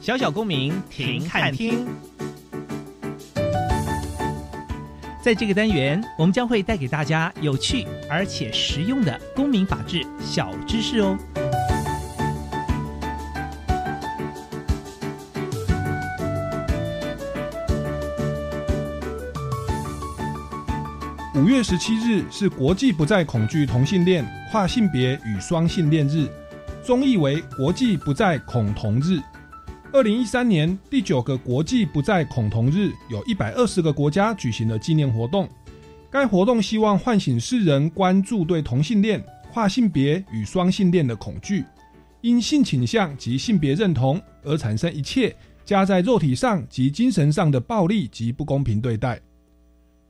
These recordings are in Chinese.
小小公民停看听，在这个单元，我们将会带给大家有趣而且实用的公民法治小知识哦。五月十七日是国际不再恐惧同性恋、跨性别与双性恋日，中译为国际不再恐同日。二零一三年第九个国际不再恐同日，有一百二十个国家举行了纪念活动。该活动希望唤醒世人关注对同性恋、跨性别与双性恋的恐惧，因性倾向及性别认同而产生一切加在肉体上及精神上的暴力及不公平对待。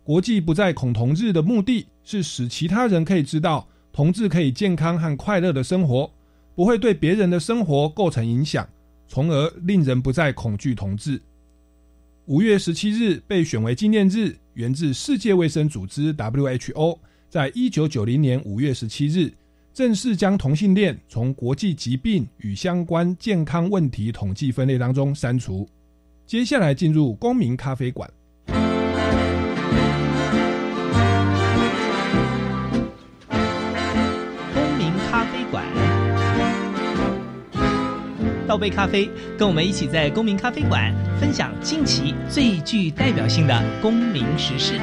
国际不再恐同日的目的是使其他人可以知道，同志可以健康和快乐的生活，不会对别人的生活构成影响。从而令人不再恐惧同志。五月十七日被选为纪念日，源自世界卫生组织 （WHO） 在一九九零年五月十七日正式将同性恋从国际疾病与相关健康问题统计分类当中删除。接下来进入公民咖啡馆。倒杯咖啡，跟我们一起在公民咖啡馆分享近期最具代表性的公民时事。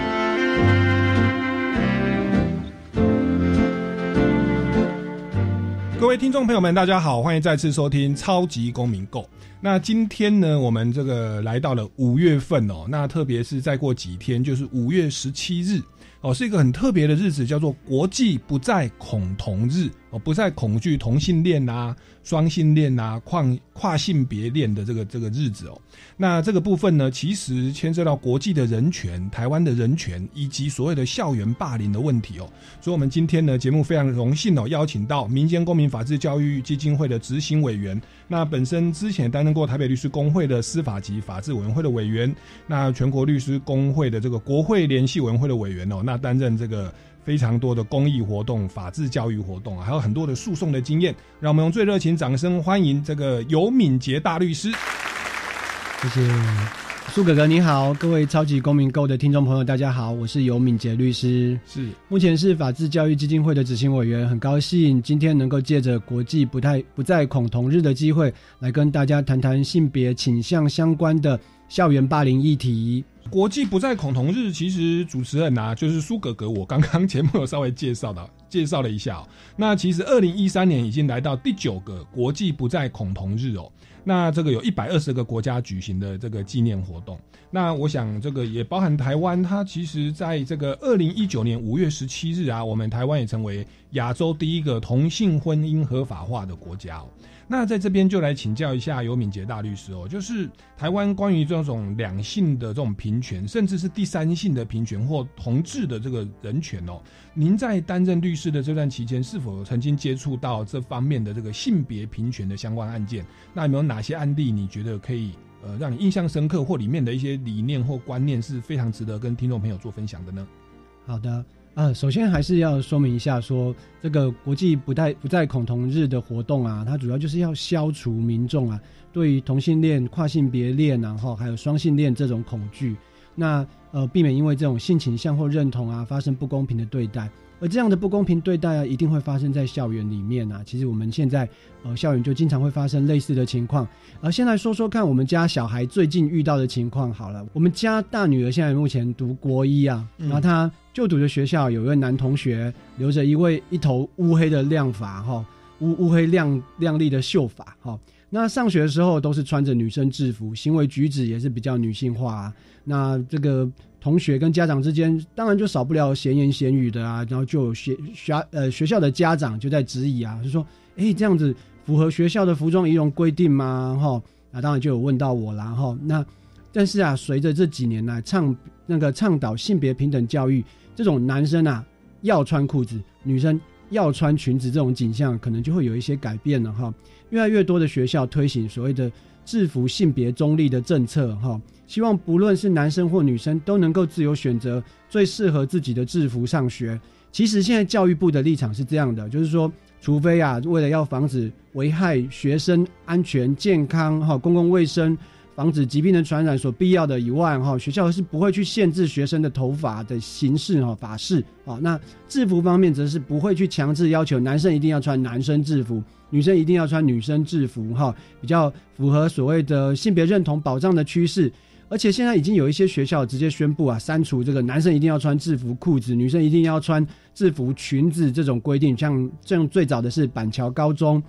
各位听众朋友们，大家好，欢迎再次收听超级公民购。那今天呢，我们这个来到了五月份哦，那特别是再过几天就是五月十七日。哦，是一个很特别的日子，叫做国际不再恐同日。哦，不再恐惧同性恋啊、双性恋啊、跨跨性别恋的这个这个日子哦。那这个部分呢，其实牵涉到国际的人权、台湾的人权以及所谓的校园霸凌的问题哦。所以，我们今天呢，节目非常荣幸哦，邀请到民间公民法治教育基金会的执行委员。那本身之前担任过台北律师公会的司法及法制委员会的委员，那全国律师公会的这个国会联系委员会的委员哦。那担任这个非常多的公益活动、法治教育活动，还有很多的诉讼的经验。让我们用最热情掌声欢迎这个尤敏杰大律师。谢谢苏哥哥，你好，各位超级公民购的听众朋友，大家好，我是尤敏杰律师，是目前是法治教育基金会的执行委员，很高兴今天能够借着国际不太不再恐同日的机会，来跟大家谈谈性别倾向相关的校园霸凌议题。国际不再恐同日，其实主持人啊，就是苏格格，我刚刚节目有稍微介绍的，介绍了一下。那其实二零一三年已经来到第九个国际不再恐同日哦。那这个有一百二十个国家举行的这个纪念活动。那我想这个也包含台湾，它其实在这个二零一九年五月十七日啊，我们台湾也成为亚洲第一个同性婚姻合法化的国家哦。那在这边就来请教一下尤敏杰大律师哦，就是台湾关于这种两性的这种平权，甚至是第三性的平权或同志的这个人权哦，您在担任律师的这段期间，是否曾经接触到这方面的这个性别平权的相关案件？那有没有哪些案例你觉得可以呃让你印象深刻，或里面的一些理念或观念是非常值得跟听众朋友做分享的呢？好的，啊，首先还是要说明一下，说这个国际不带不在恐同日的活动啊，它主要就是要消除民众啊对于同性恋、跨性别恋，然后还有双性恋这种恐惧。那呃，避免因为这种性倾向或认同啊发生不公平的对待，而这样的不公平对待啊，一定会发生在校园里面啊。其实我们现在呃，校园就经常会发生类似的情况。而先来说说看，我们家小孩最近遇到的情况好了。我们家大女儿现在目前读国一啊，然后她就读的学校有一位男同学，留着一位一头乌黑的亮发哈，乌乌黑亮亮丽的秀发哈。那上学的时候都是穿着女生制服，行为举止也是比较女性化啊。那这个同学跟家长之间，当然就少不了闲言闲语的啊。然后就有学学呃学校的家长就在质疑啊，就说：“哎，这样子符合学校的服装仪容规定吗？”哈，那当然就有问到我啦。哈，那但是啊，随着这几年来倡那个倡导性别平等教育，这种男生啊要穿裤子，女生要穿裙子这种景象，可能就会有一些改变了哈。越来越多的学校推行所谓的制服性别中立的政策，哈，希望不论是男生或女生都能够自由选择最适合自己的制服上学。其实现在教育部的立场是这样的，就是说，除非啊，为了要防止危害学生安全健康、哈公共卫生。防止疾病的传染所必要的以外，哈，学校是不会去限制学生的头发的形式哈发式啊。那制服方面则是不会去强制要求男生一定要穿男生制服，女生一定要穿女生制服哈，比较符合所谓的性别认同保障的趋势。而且现在已经有一些学校直接宣布啊，删除这个男生一定要穿制服裤子，女生一定要穿制服裙子这种规定。像这种最早的是板桥高中。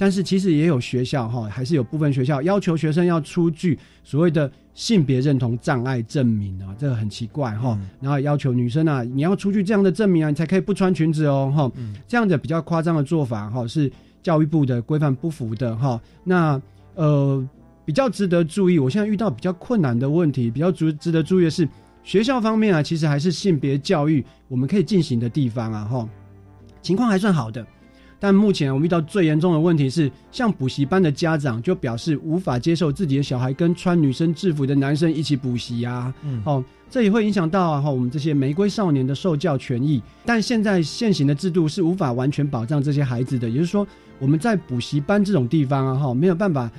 但是其实也有学校哈，还是有部分学校要求学生要出具所谓的性别认同障碍证明啊，这个很奇怪哈。然后要求女生啊，你要出具这样的证明啊，你才可以不穿裙子哦哈。这样的比较夸张的做法哈，是教育部的规范不符的哈。那呃，比较值得注意，我现在遇到比较困难的问题，比较值值得注意的是学校方面啊，其实还是性别教育我们可以进行的地方啊哈，情况还算好的。但目前我们遇到最严重的问题是，像补习班的家长就表示无法接受自己的小孩跟穿女生制服的男生一起补习啊，哦，这也会影响到啊哈我们这些玫瑰少年的受教权益。但现在现行的制度是无法完全保障这些孩子的，也就是说我们在补习班这种地方啊哈没有办法，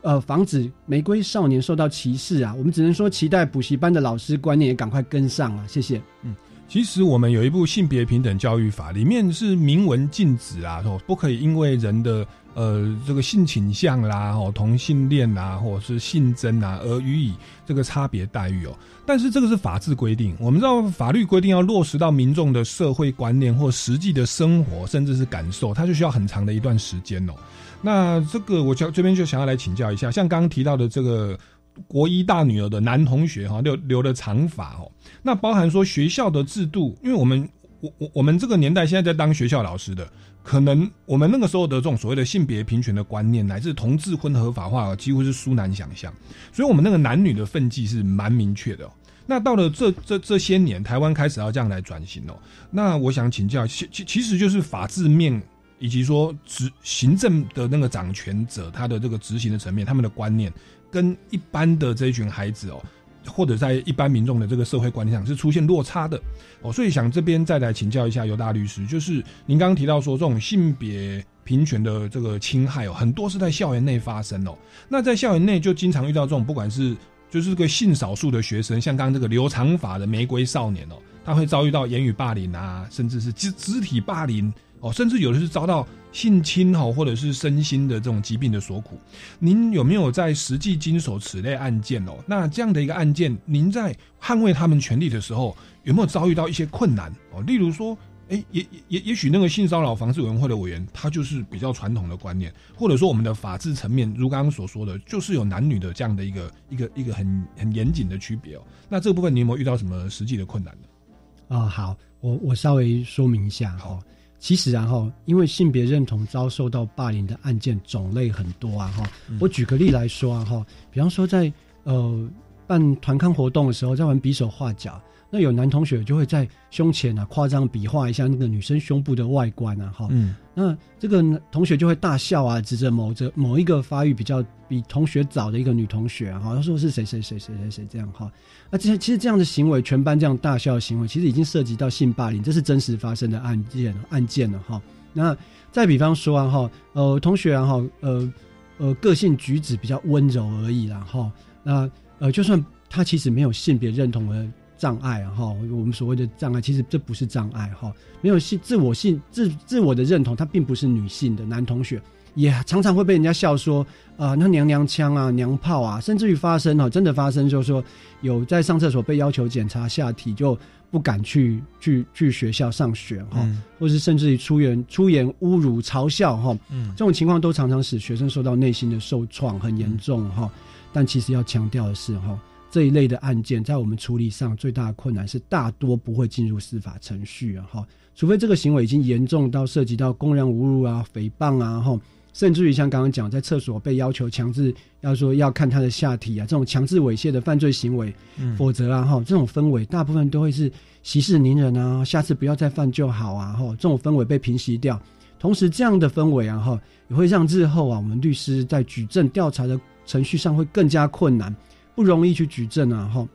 呃，防止玫瑰少年受到歧视啊，我们只能说期待补习班的老师观念也赶快跟上啊，谢谢，嗯。其实我们有一部性别平等教育法，里面是明文禁止啊，说不可以因为人的呃这个性倾向啦、哦同性恋啊，或者是性征啊，而予以这个差别待遇哦。但是这个是法制规定，我们知道法律规定要落实到民众的社会观念或实际的生活，甚至是感受，它就需要很长的一段时间哦。那这个我就这边就想要来请教一下，像刚刚提到的这个。国一大女儿的男同学哈，留留了长发哦。那包含说学校的制度，因为我们我我我们这个年代现在在当学校老师的，可能我们那个时候的这种所谓的性别平权的观念，乃至同志婚合法化，几乎是殊难想象。所以，我们那个男女的分际是蛮明确的。那到了这这这些年，台湾开始要这样来转型哦。那我想请教，其其其实就是法制面以及说执行政的那个掌权者，他的这个执行的层面，他们的观念。跟一般的这一群孩子哦，或者在一般民众的这个社会观念上是出现落差的哦，所以想这边再来请教一下尤大律师，就是您刚刚提到说这种性别平权的这个侵害哦，很多是在校园内发生哦，那在校园内就经常遇到这种不管是就是个性少数的学生，像刚刚这个留长发的玫瑰少年哦，他会遭遇到言语霸凌啊，甚至是肢肢体霸凌。哦，甚至有的是遭到性侵哈，或者是身心的这种疾病的所苦。您有没有在实际经手此类案件哦？那这样的一个案件，您在捍卫他们权利的时候，有没有遭遇到一些困难哦？例如说，哎，也也也许那个性骚扰防治委员会的委员，他就是比较传统的观念，或者说我们的法治层面，如刚刚所说的，就是有男女的这样的一个一个一个很很严谨的区别哦。那这个部分，你有没有遇到什么实际的困难呢？啊，好，我我稍微说明一下哈。其实啊哈，因为性别认同遭受到霸凌的案件种类很多啊哈。我举个例来说啊哈，比方说在呃办团康活动的时候，在玩比手画脚，那有男同学就会在胸前啊夸张比划一下那个女生胸部的外观啊，哈，嗯那这个同学就会大笑啊，指着某着某一个发育比较比同学早的一个女同学啊哈，他说是谁谁谁谁谁谁这样哈。那这些其实这样的行为，全班这样大笑的行为，其实已经涉及到性霸凌，这是真实发生的案件案件了哈。那再比方说啊哈，呃，同学啊哈，呃呃，个性举止比较温柔而已啦哈。那呃，就算他其实没有性别认同的障碍啊哈，我们所谓的障碍，其实这不是障碍哈，没有性自我性自自我的认同，他并不是女性的男同学。也常常会被人家笑说啊、那娘娘腔啊、娘炮啊，甚至于发生哈，真的发生，就是说有在上厕所被要求检查下体，就不敢去去去学校上学哈，嗯或是甚至于出言出言侮辱、嘲笑哈，嗯这种情况都常常使学生受到内心的受创，很严重哈。但其实要强调的是哈，这一类的案件在我们处理上最大的困难是大多不会进入司法程序啊哈，除非这个行为已经严重到涉及到公然侮辱啊、诽谤啊哈。甚至于像刚刚讲，在厕所被要求强制要说要看他的下体啊，这种强制猥亵的犯罪行为，嗯否则啊哈，这种氛围大部分都会是息事宁人啊，下次不要再犯就好啊哈，这种氛围被平息掉。同时，这样的氛围啊哈，也会让日后啊我们律师在举证调查的程序上会更加困难，不容易去举证啊哈。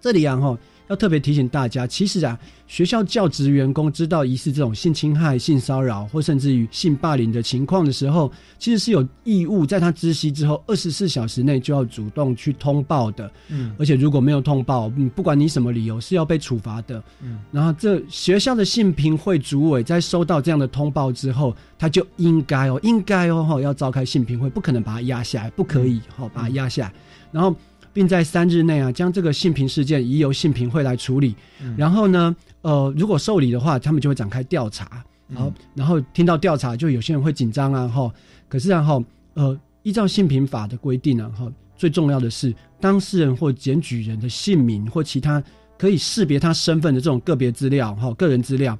这里啊哈，要特别提醒大家，其实啊，学校教职员工知道疑似这种性侵害、性骚扰或甚至于性霸凌的情况的时候，其实是有义务在他知悉之后二十四小时内就要主动去通报的。嗯而且如果没有通报，嗯，不管你什么理由，是要被处罚的。嗯，然后这学校的性评会主委在收到这样的通报之后，他就应该哦，应该哦，哈，要召开性评会，不可能把它压下来，不可以哈，把它压下来。然后，并在三日内啊，将这个性平事件移由性平会来处理。嗯然后呢，呃，如果受理的话，他们就会展开调查。好然后，然后听到调查，就有些人会紧张啊，哈。可是啊，后，呃，依照性平法的规定啊，哈，最重要的是当事人或检举人的姓名或其他可以识别他身份的这种个别资料，哈，个人资料，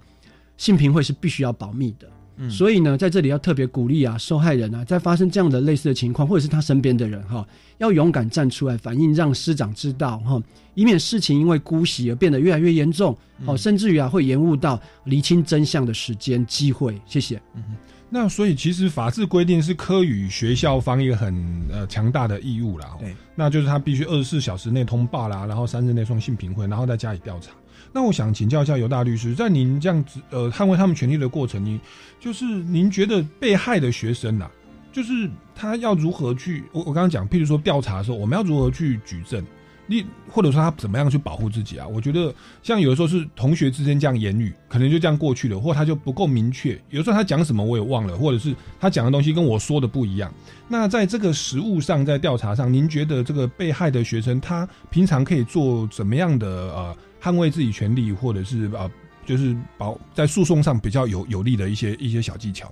性平会是必须要保密的。嗯所以呢，在这里要特别鼓励啊，受害人啊，在发生这样的类似的情况，或者是他身边的人哈，要勇敢站出来反映，让师长知道哈，以免事情因为姑息而变得越来越严重，哦，甚至于啊会延误到厘清真相的时间机会。谢谢。嗯那所以其实法制规定是科予学校方一个很呃强大的义务啦，哦对，那就是他必须二十四小时内通报啦，然后三日内送性评会，然后再加以调查。那我想请教一下尤大律师，在您这样子呃捍卫他们权利的过程，您就是您觉得被害的学生呐、就是他要如何去我我刚刚讲，譬如说调查的时候，我们要如何去举证？你或者说他怎么样去保护自己啊？我觉得像有的时候是同学之间这样言语，可能就这样过去了，或他就不够明确。有的时候他讲什么我也忘了，或者是他讲的东西跟我说的不一样。那在这个实务上，在调查上，您觉得这个被害的学生他平常可以做怎么样的呃捍卫自己权利，或者是啊就是保在诉讼上比较有有利的一些一些小技巧？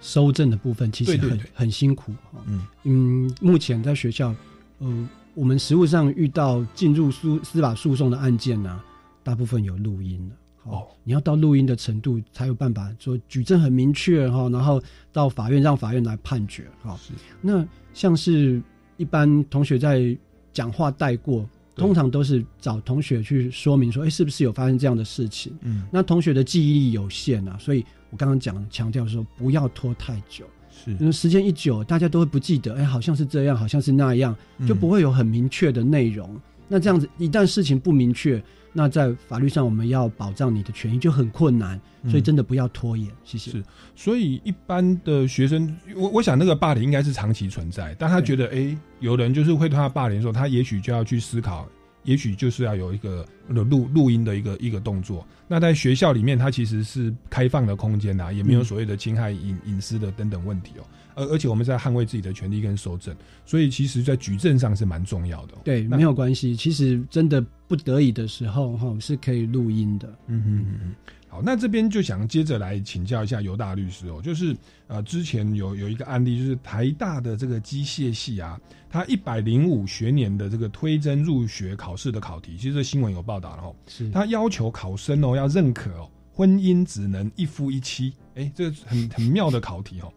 收证的部分其实很很辛苦哈。嗯嗯，目前在学校，呃，我们实务上遇到进入诉司法诉讼的案件呢、大部分有录音的。哦，你要到录音的程度，才有办法说举证很明确哈，然后到法院让法院来判决哈。是那像是一般同学在讲话带过，对通常都是找同学去说明说，哎，是不是有发生这样的事情？嗯。那同学的记忆力有限啊，所以我刚刚讲强调说不要拖太久，是。因为时间一久，大家都会不记得，哎，好像是这样，好像是那样，就不会有很明确的内容。那这样子，一旦事情不明确，那在法律上我们要保障你的权益就很困难，所以真的不要拖延。谢谢。是所以一般的学生，我我想那个霸凌应该是长期存在，但他觉得，哎、有人就是会对他霸凌的时候，他也许就要去思考，也许就是要有一个录录音的一个一个动作。那在学校里面，它其实是开放的空间呐、也没有嗯所谓的侵害隐隐私的等等问题哦。而而且我们在捍卫自己的权利跟收证，所以其实在举证上是蛮重要的、喔。对，没有关系。其实真的不得已的时候，哈，是可以录音的。嗯嗯嗯哼，好，那这边就想接着来请教一下尤大律师哦，就是呃，之前有有一个案例，就是台大的这个机械系啊，它一百零五学年的这个推甄入学考试的考题，其实这新闻有报道了哦，是它要求考生哦要认可哦，婚姻只能一夫一妻，哎，这个很很妙的考题哦。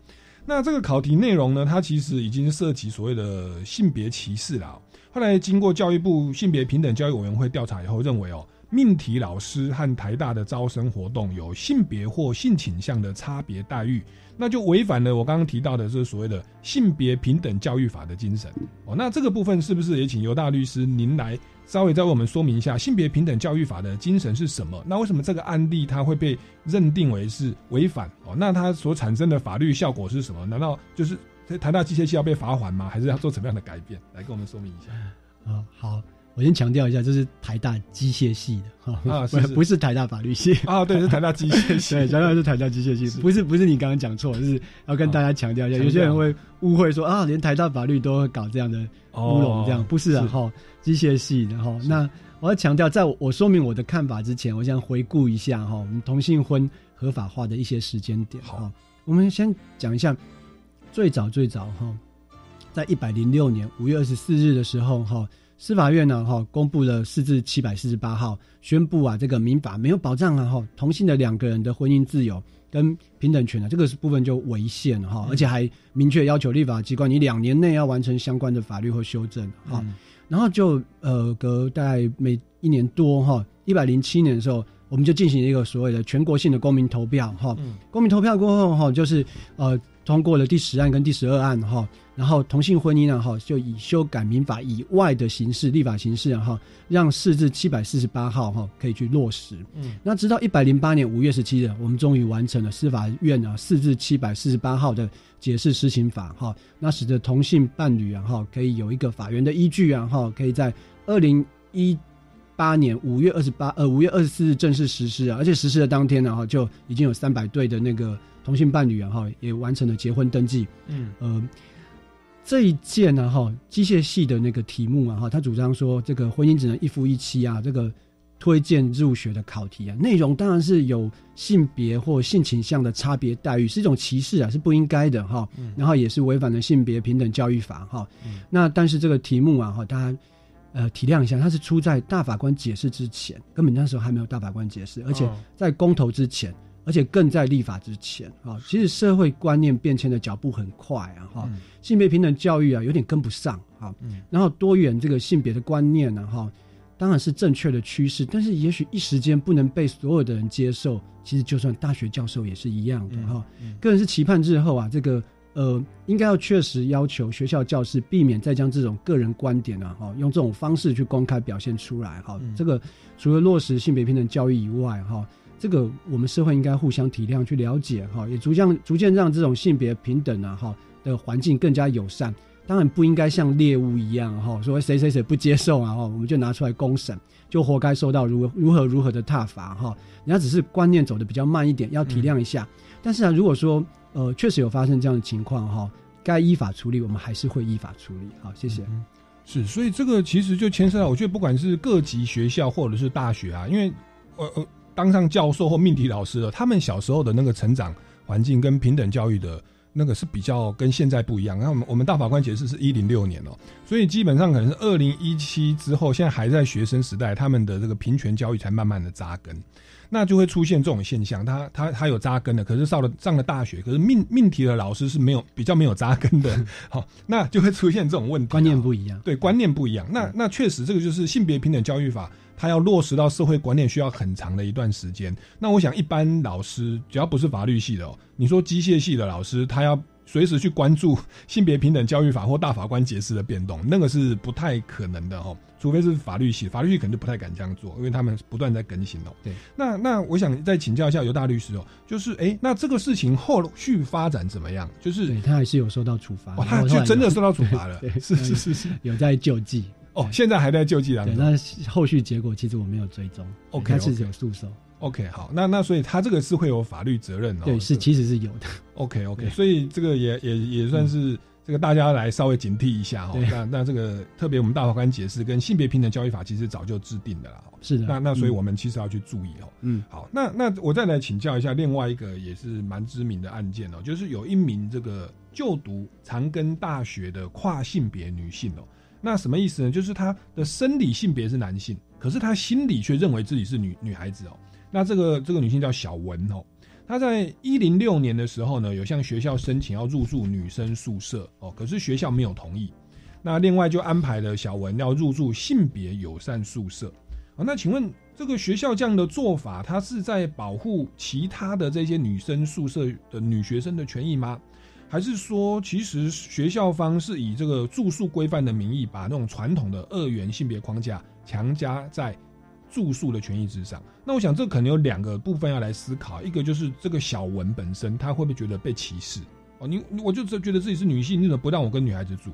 那这个考题内容呢，它其实已经涉及所谓的性别歧视啦哦。后来经过教育部性别平等教育委员会调查以后，认为哦，命题老师和台大的招生活动有性别或性倾向的差别待遇，那就违反了我刚刚提到的这所谓的性别平等教育法的精神哦。那这个部分是不是也请尤大律师您来稍微再为我们说明一下性别平等教育法的精神是什么？那为什么这个案例它会被认定为是违反哦？那它所产生的法律效果是什么？难道就是台大机械系要被罚款吗？还是要做什么样的改变？来跟我们说明一下。啊，好。我先强调一下，这是台大机械系的哈，啊，不 不是台大法律系。啊，对，是台大机械系，对，强调是台大机械系，不是不是你刚刚讲错，就是要跟大家强调一下，有些人会误会说啊，连台大法律都会搞这样的乌龙，这样。不是啊，哈，机械系的哈。那我要强调，在我说明我的看法之前，我想回顾一下哈，我们同性婚合法化的一些时间点。哈，我们先讲一下最早最早哈，在一百零六年五月二十四日的时候哈。司法院呢，哈，公布了四至七百四十八号，宣布啊，这个民法没有保障啊，哈，同性的两个人的婚姻自由跟平等权啊，这个部分就违宪哈，而且还明确要求立法机关你两年内要完成相关的法律或修正哈，然后就呃隔大概每一年多哈，一百零七年的时候，我们就进行一个所谓的全国性的公民投票哈，公民投票过后哈，就是呃通过了第十案跟第十二案哈。然后同性婚姻呢，哈，就以修改民法以外的形式，立法形式，哈，让四至七百四十八号，哈，可以去落实。嗯，那直到一百零八年五月十七日，我们终于完成了司法院啊四至七百四十八号的解释施行法，哈，那使得同性伴侣啊，哈，可以有一个法院的依据啊，哈，可以在二零一八年五月二十八，呃，五月二十四日正式实施啊，而且实施的当天呢，哈，就已经有三百对的那个同性伴侣啊，哈，也完成了结婚登记。嗯，呃。这一件呢，哈，机械系的那个题目啊，哈，他主张说这个婚姻只能一夫一妻啊，这个推荐入学的考题啊，内容当然是有性别或性倾向的差别待遇，是一种歧视啊，是不应该的哈。然后也是违反了性别平等教育法哈。那但是这个题目啊，哈，大家呃体谅一下，它是出在大法官解释之前，根本那时候还没有大法官解释，而且在公投之前。而且更在立法之前啊，其实社会观念变迁的脚步很快啊，哈，性别平等教育啊有点跟不上啊，然后多元这个性别的观念呢，哈，当然是正确的趋势，但是也许一时间不能被所有的人接受。其实就算大学教授也是一样的哈。个人是期盼日后啊，这个呃，应该要确实要求学校教师避免再将这种个人观点啊，哈，用这种方式去公开表现出来哈。这个除了落实性别平等教育以外，哈。这个我们社会应该互相体谅，去了解哈，也逐渐逐渐让这种性别平等啊哈的环境更加友善。当然不应该像猎物一样哈，说谁谁谁不接受啊哈，我们就拿出来公审，就活该受到如何如何如何的挞伐哈。人家只是观念走的比较慢一点，要体谅一下。但是啊，如果说呃确实有发生这样的情况哈，该依法处理，我们还是会依法处理。好，谢谢。是，所以这个其实就牵涉到，我觉得不管是各级学校或者是大学啊，因为呃呃。当上教授或命题老师了，他们小时候的那个成长环境跟平等教育的那个是比较跟现在不一样。那我们我们大法官解释是一零六年哦，所以基本上可能是二零一七之后，现在还在学生时代，他们的这个平权教育才慢慢的扎根，那就会出现这种现象。他他他有扎根的，可是上了上了大学，可是命命题的老师是没有比较没有扎根的，好，那就会出现这种问题。观念不一样，对，观念不一样。那那确实这个就是性别平等教育法。它要落实到社会观念，需要很长的一段时间。那我想，一般老师只要不是法律系的哦，你说机械系的老师，他要随时去关注 性别平等教育法或大法官解释的变动，那个是不太可能的哦。除非是法律系，法律系可能就不太敢这样做，因为他们不断在更新哦。对，那那我想再请教一下尤大律师哦，就是哎，那这个事情后续发展怎么样？就是他还是有受到处罚，他就真的受到处罚了，是是是是，有在救济。哦，现在还在救济当中。那后续结果其实我没有追踪。OK，是有诉讼。OK，好，那那所以他这个是会有法律责任哦。对，是其实是有的。OK OK，所以这个也也也算是这个大家来稍微警惕一下哈。那那这个特别我们大法官解释跟性别平等交易法其实早就制定的啦。是的。那那所以我们其实要去注意哦。嗯。好，那那我再来请教一下另外一个也是蛮知名的案件哦，就是有一名这个就读长庚大学的跨性别女性哦。那什么意思呢？就是她的生理性别是男性，可是她心里却认为自己是女女孩子哦。那这个这个女性叫小文哦，她在一零六年的时候呢，有向学校申请要入住女生宿舍哦，可是学校没有同意。那另外就安排了小文要入住性别友善宿舍。啊，那请问这个学校这样的做法，它是在保护其他的这些女生宿舍的女学生的权益吗？还是说，其实学校方是以这个住宿规范的名义，把那种传统的二元性别框架强加在住宿的权益之上？那我想，这可能有两个部分要来思考，一个就是这个小文本身，他会不会觉得被歧视？哦，你我就只觉得自己是女性，你怎么不让我跟女孩子住？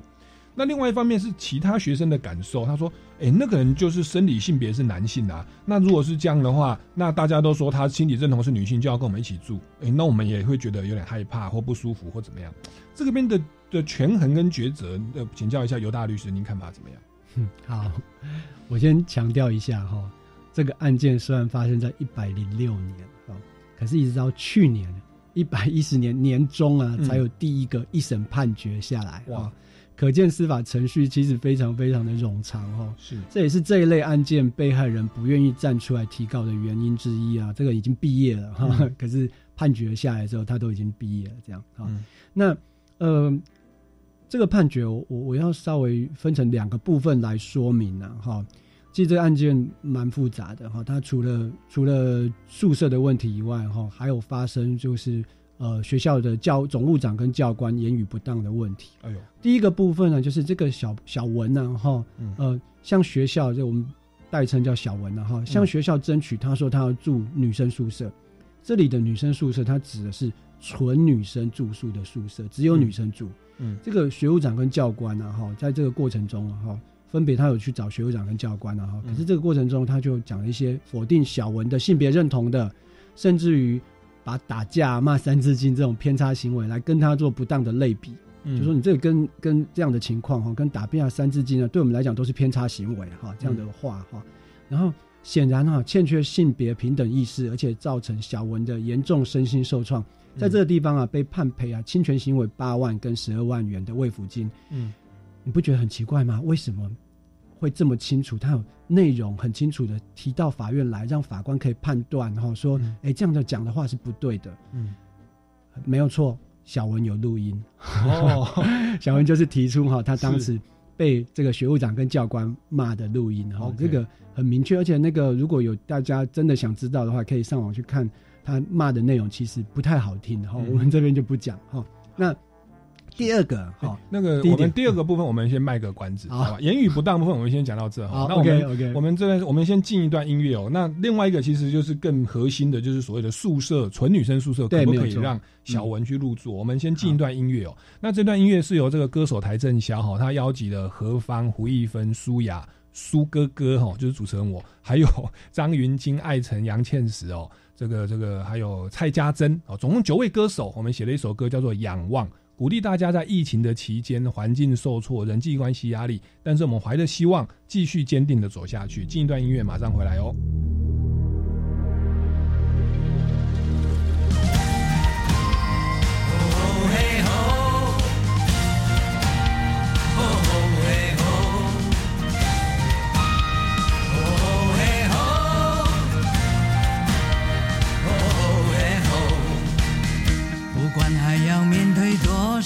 那另外一方面是其他学生的感受，他说：“哎，那个人就是生理性别是男性啊。那如果是这样的话，那大家都说他心理认同是女性，就要跟我们一起住。哎，那我们也会觉得有点害怕或不舒服或怎么样。这个边的的权衡跟抉择，呃，请教一下尤大律师，您看法怎么样？好，我先强调一下哈，这个案件虽然发生在一百零六年啊，可是一直到去年一百一十年年中啊，才有第一个一审判决下来哇。可见司法程序其实非常非常的冗长哈，是，这也是这一类案件被害人不愿意站出来提告的原因之一啊。这个已经毕业了哈，可是判决下来之后，他都已经毕业了，这样啊。那呃，这个判决我我要稍微分成两个部分来说明啊哈。其实这个案件蛮复杂的哈，它除了除了宿舍的问题以外哈，还有发生就是。呃，学校的教总务长跟教官言语不当的问题。哎呦，第一个部分呢，就是这个小小文呢，哈，呃，向学校就我们代称叫小文了哈，向学校争取，他说他要住女生宿舍。这里的女生宿舍，它指的是纯女生住宿的宿舍，只有女生住。嗯，这个学务长跟教官呢，哈，在这个过程中哈，分别他有去找学务长跟教官了哈，可是这个过程中他就讲了一些否定小文的性别认同的，甚至于。把打架、骂三字经这种偏差行为来跟他做不当的类比，就说你这个跟跟这样的情况哈，跟打架、三字经呢，对我们来讲都是偏差行为哈，这样的话哈，然后显然哈欠缺性别平等意识，而且造成小文的严重身心受创，在这个地方啊被判赔啊侵权行为八万跟十二万元的慰抚金，嗯，你不觉得很奇怪吗？为什么？会这么清楚，他有内容很清楚的提到法院来，让法官可以判断，哈，说，哎，这样的讲的话是不对的，嗯，没有错，小文有录音，哦，小文就是提出哈，他当时被这个学务长跟教官骂的录音，哈，这个很明确，而且那个如果有大家真的想知道的话，可以上网去看他骂的内容，其实不太好听，哈，我们这边就不讲，哈，那。第二个好，那个我们第二个部分，我们先卖个关子，好吧？言语不当部分，我们先讲到这。好，那我们我们这边我们先进一段音乐哦。那另外一个其实就是更核心的，就是所谓的宿舍纯女生宿舍可不可以让小文去入住？我们先进一段音乐哦。那这段音乐是由这个歌手台正宵哈，他邀集了何方、胡一芬、舒雅、苏哥哥哈，就是主持人我，还有张云京、艾辰、杨倩石哦，这个这个还有蔡家珍哦，总共九位歌手，我们写了一首歌叫做《仰望》。鼓励大家在疫情的期间，环境受挫，人际关系压力，但是我们怀着希望，继续坚定的走下去。进一段音乐，马上回来哦。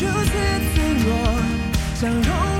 如此脆弱，相融。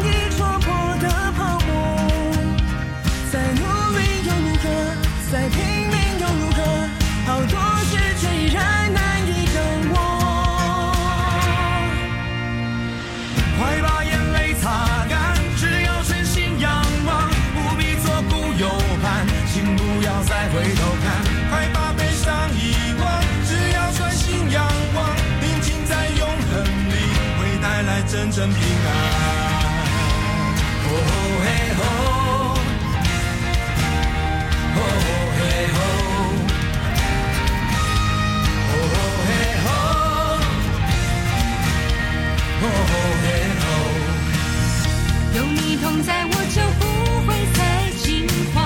痛在我就不会再惊慌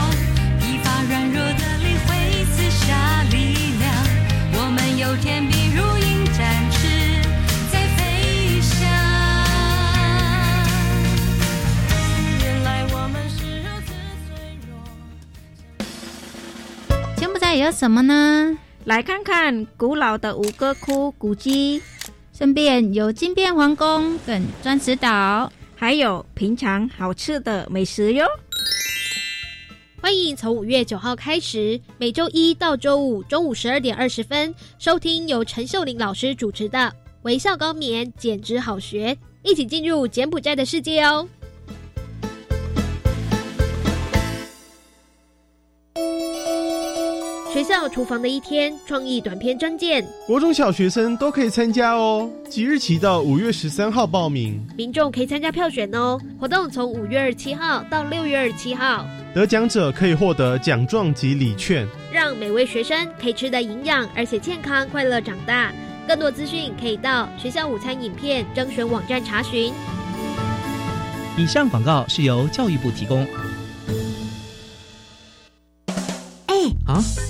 软弱的会力量我们有天如鹰展翅在飞翔原来我们是如此脆弱全不在有什么呢？来看看古老的吴哥窟古迹。顺便有金边皇宫等钻石岛。还有平常好吃的美食哟。欢迎从五月九号开始，每周一到周五中午十二点二十分收听由陈秀玲老师主持的《微笑高棉简直好学》，一起进入柬埔寨的世界哦。学校厨房的一天创意短片征件，国中小学生都可以参加哦。即日起到五月十三号报名，民众可以参加票选哦。活动从五月二十七号到六月二十七号，得奖者可以获得奖状及礼券，让每位学生可以吃得营养而且健康快乐长大。更多资讯可以到学校午餐影片征选网站查询。以上广告是由教育部提供。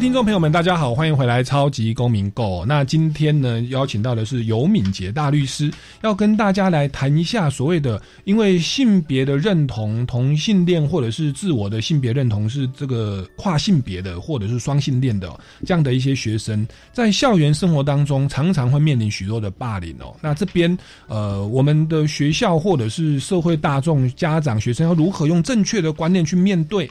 听众朋友们，大家好，欢迎回来《超级公民购》。那今天呢，邀请到的是尤敏杰大律师，要跟大家来谈一下所谓的因为性别的认同、同性恋或者是自我的性别认同是这个跨性别的，或者是双性恋的这样的一些学生，在校园生活当中常常会面临许多的霸凌哦。那这边呃，我们的学校或者是社会大众、家长、学生要如何用正确的观念去面对？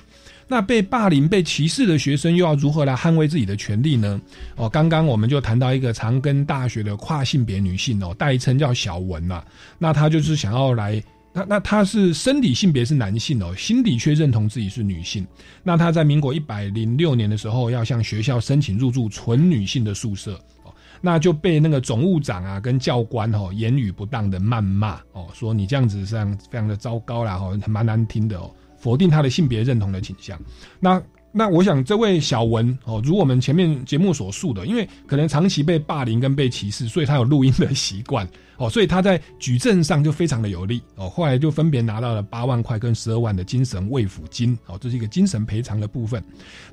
那被霸凌、被歧视的学生又要如何来捍卫自己的权利呢？哦，刚刚我们就谈到一个长庚大学的跨性别女性哦，代称叫小文呐、那她就是想要来，那那她是生理性别是男性哦，心底却认同自己是女性。那她在民国一百零六年的时候，要向学校申请入住纯女性的宿舍。哦那就被那个总务长啊跟教官哦言语不当的谩骂哦，说你这样子这样非常的糟糕啦哦，蛮难听的哦，否定他的性别认同的倾向。那那我想这位小文哦，如我们前面节目所述的，因为可能长期被霸凌跟被歧视，所以他有录音的习惯哦，所以他在举证上就非常的有力哦。后来就分别拿到了八万块跟十二万的精神慰抚金哦，这是一个精神赔偿的部分。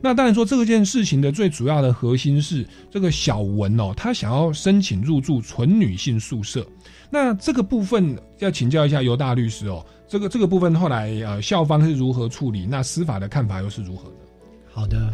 那当然说这件事情的最主要的核心是这个小文哦，他想要申请入住纯女性宿舍。那这个部分要请教一下尤大律师哦，这个这个部分后来呃校方是如何处理？那司法的看法又是如何呢？好的，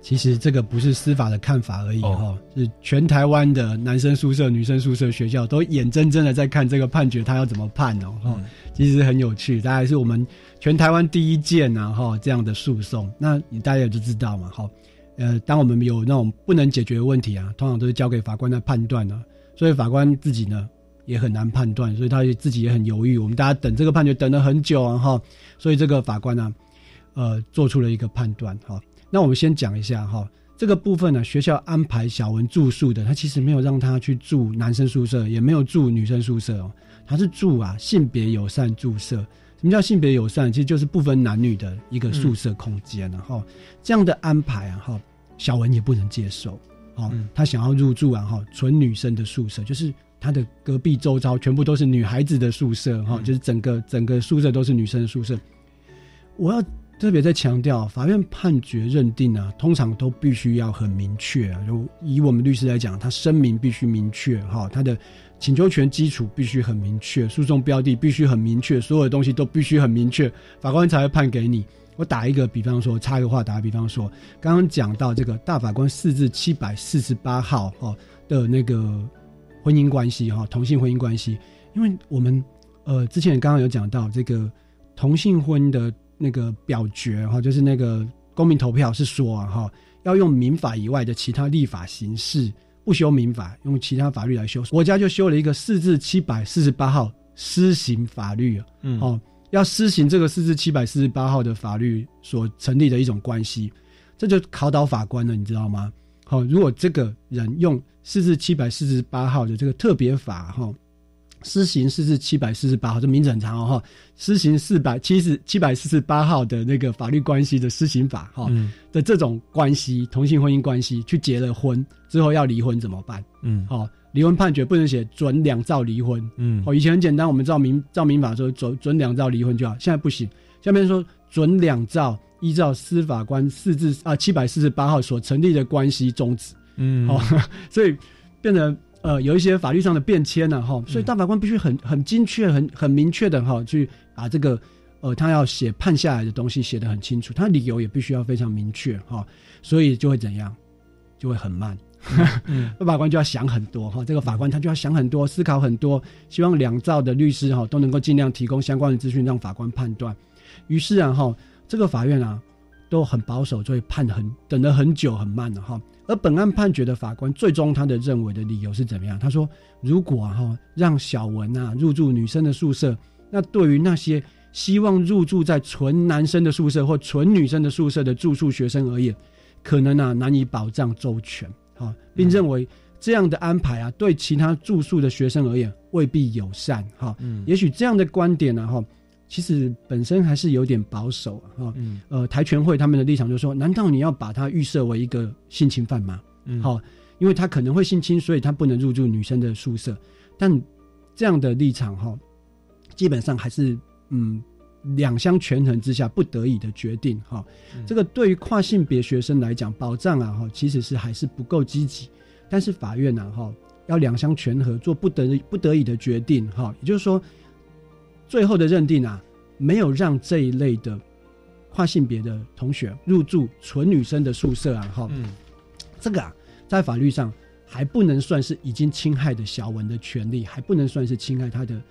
其实这个不是司法的看法而已哈、是全台湾的男生宿舍、女生宿舍学校都眼睁睁的在看这个判决，他要怎么判哦哈、其实很有趣，大概是我们全台湾第一件啊哈这样的诉讼。那你大家也就知道嘛哈，呃，当我们有那种不能解决的问题啊，通常都是交给法官来判断啊、所以法官自己呢也很难判断，所以他自己也很犹豫。我们大家等这个判决等了很久啊哈，所以这个法官呢、呃，做出了一个判断哈。那我们先讲一下哈，这个部分呢，学校安排小文住宿的，他其实没有让他去住男生宿舍，也没有住女生宿舍哦，他是住啊性别友善宿舍。什么叫性别友善？其实就是不分男女的一个宿舍空间，然后、这样的安排啊，哈，小文也不能接受。哦，他想要入住啊，哈，纯女生的宿舍，就是他的隔壁周遭全部都是女孩子的宿舍，哈、就是整个整个宿舍都是女生的宿舍。我要特别在强调，法院判决认定啊，通常都必须要很明确啊。就以我们律师来讲，他声明必须明确哈，他的请求权基础必须很明确，诉讼标的必须很明确，所有的东西都必须很明确，法官才会判给你。我打一个比方说，插一个话，打个比方说，刚刚讲到这个大法官四至七百四十八号哦的那个婚姻关系哈，同性婚姻关系，因为我们呃之前刚刚有讲到这个同性婚的那个表决哈，就是那个公民投票是说啊哈，要用民法以外的其他立法形式，不修民法，用其他法律来修。国家就修了一个四至七百四十八号施行法律哦，要施行这个四至七百四十八号的法律所成立的一种关系，这就考倒法官了，你知道吗？好、如果这个人用四至七百四十八号的这个特别法哈、施行四至七百四十八号，这名字很长哦哈、施行四百七十七百四十八号的那个法律关系的施行法哈、嗯的这种关系，同性婚姻关系去结了婚之后要离婚怎么办？嗯好、离婚判决不能写准两造离婚，嗯哦，以前很简单，我们照民照民法说准准两造离婚就好，现在不行。下面说准两造依照司法官四至啊七百四十八号所成立的关系终止，嗯。哦，所以变成呃有一些法律上的变迁了、哈、所以大法官必须很很精确、很很明确的哈去把这个呃他要写判下来的东西写得很清楚，他理由也必须要非常明确哈、所以就会怎样，就会很慢。法官就要想很多哈，这个法官他就要想很多，思考很多，希望两造的律师哈都能够尽量提供相关的资讯，让法官判断。于是啊哈，这个法院啊都很保守，所以判很等了很久很慢的哈。而本案判决的法官最终他的认为的理由是怎么样？他说，如果啊哈让小文啊入住女生的宿舍，那对于那些希望入住在纯男生的宿舍或纯女生的宿舍的住宿学生而言，可能啊难以保障周全啊，并认为这样的安排啊对其他住宿的学生而言未必友善哈。嗯也许这样的观点呢、哈，其实本身还是有点保守啊哈。嗯呃，台全会他们的立场就是说，难道你要把他预设为一个性侵犯吗？嗯好、因为他可能会性侵，所以他不能入住女生的宿舍。但这样的立场哈、基本上还是嗯两相权衡之下不得已的决定哈、这个对于跨性别学生来讲，保障啊哈其实是还是不够积极。但是法院啊哈要两相权衡，做不得不得已的决定哈，也就是说，最后的认定啊没有让这一类的跨性别的同学入住纯女生的宿舍啊哈。嗯这个啊，在法律上还不能算是已经侵害的小文的权利，还不能算是侵害他的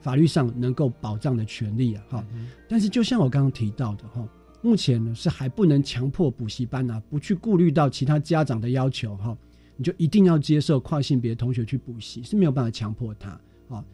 法律上能够保障的权利啊，哈、但是就像我刚刚提到的哈，目前呢是还不能强迫补习班啊，不去顾虑到其他家长的要求哈，你就一定要接受跨性别同学去补习是没有办法强迫他啊。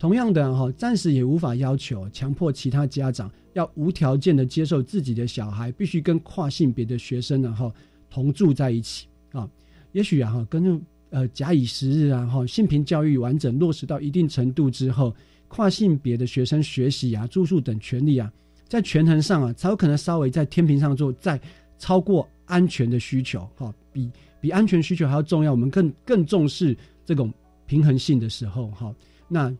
同样的哈，暂时也无法要求强迫其他家长要无条件的接受自己的小孩必须跟跨性别的学生然后同住在一起啊。也许啊哈，跟呃假以时日啊哈，性平教育完整落实到一定程度之后，跨性别的学生学习啊、住宿等权利啊，在权衡上啊，才有可能稍微在天平上做再超过安全的需求哈，比比安全需求还要重要。我们更更重视这种平衡性的时候哈，那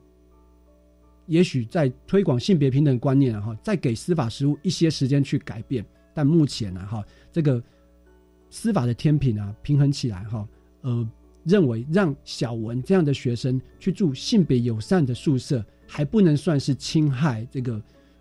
也许在推广性别平等观念啊哈，再给司法实务一些时间去改变。但目前呢哈，这个司法的天平啊平衡起来哈，呃，认为让小文这样的学生去住性别友善的宿舍，还不能算是侵害这个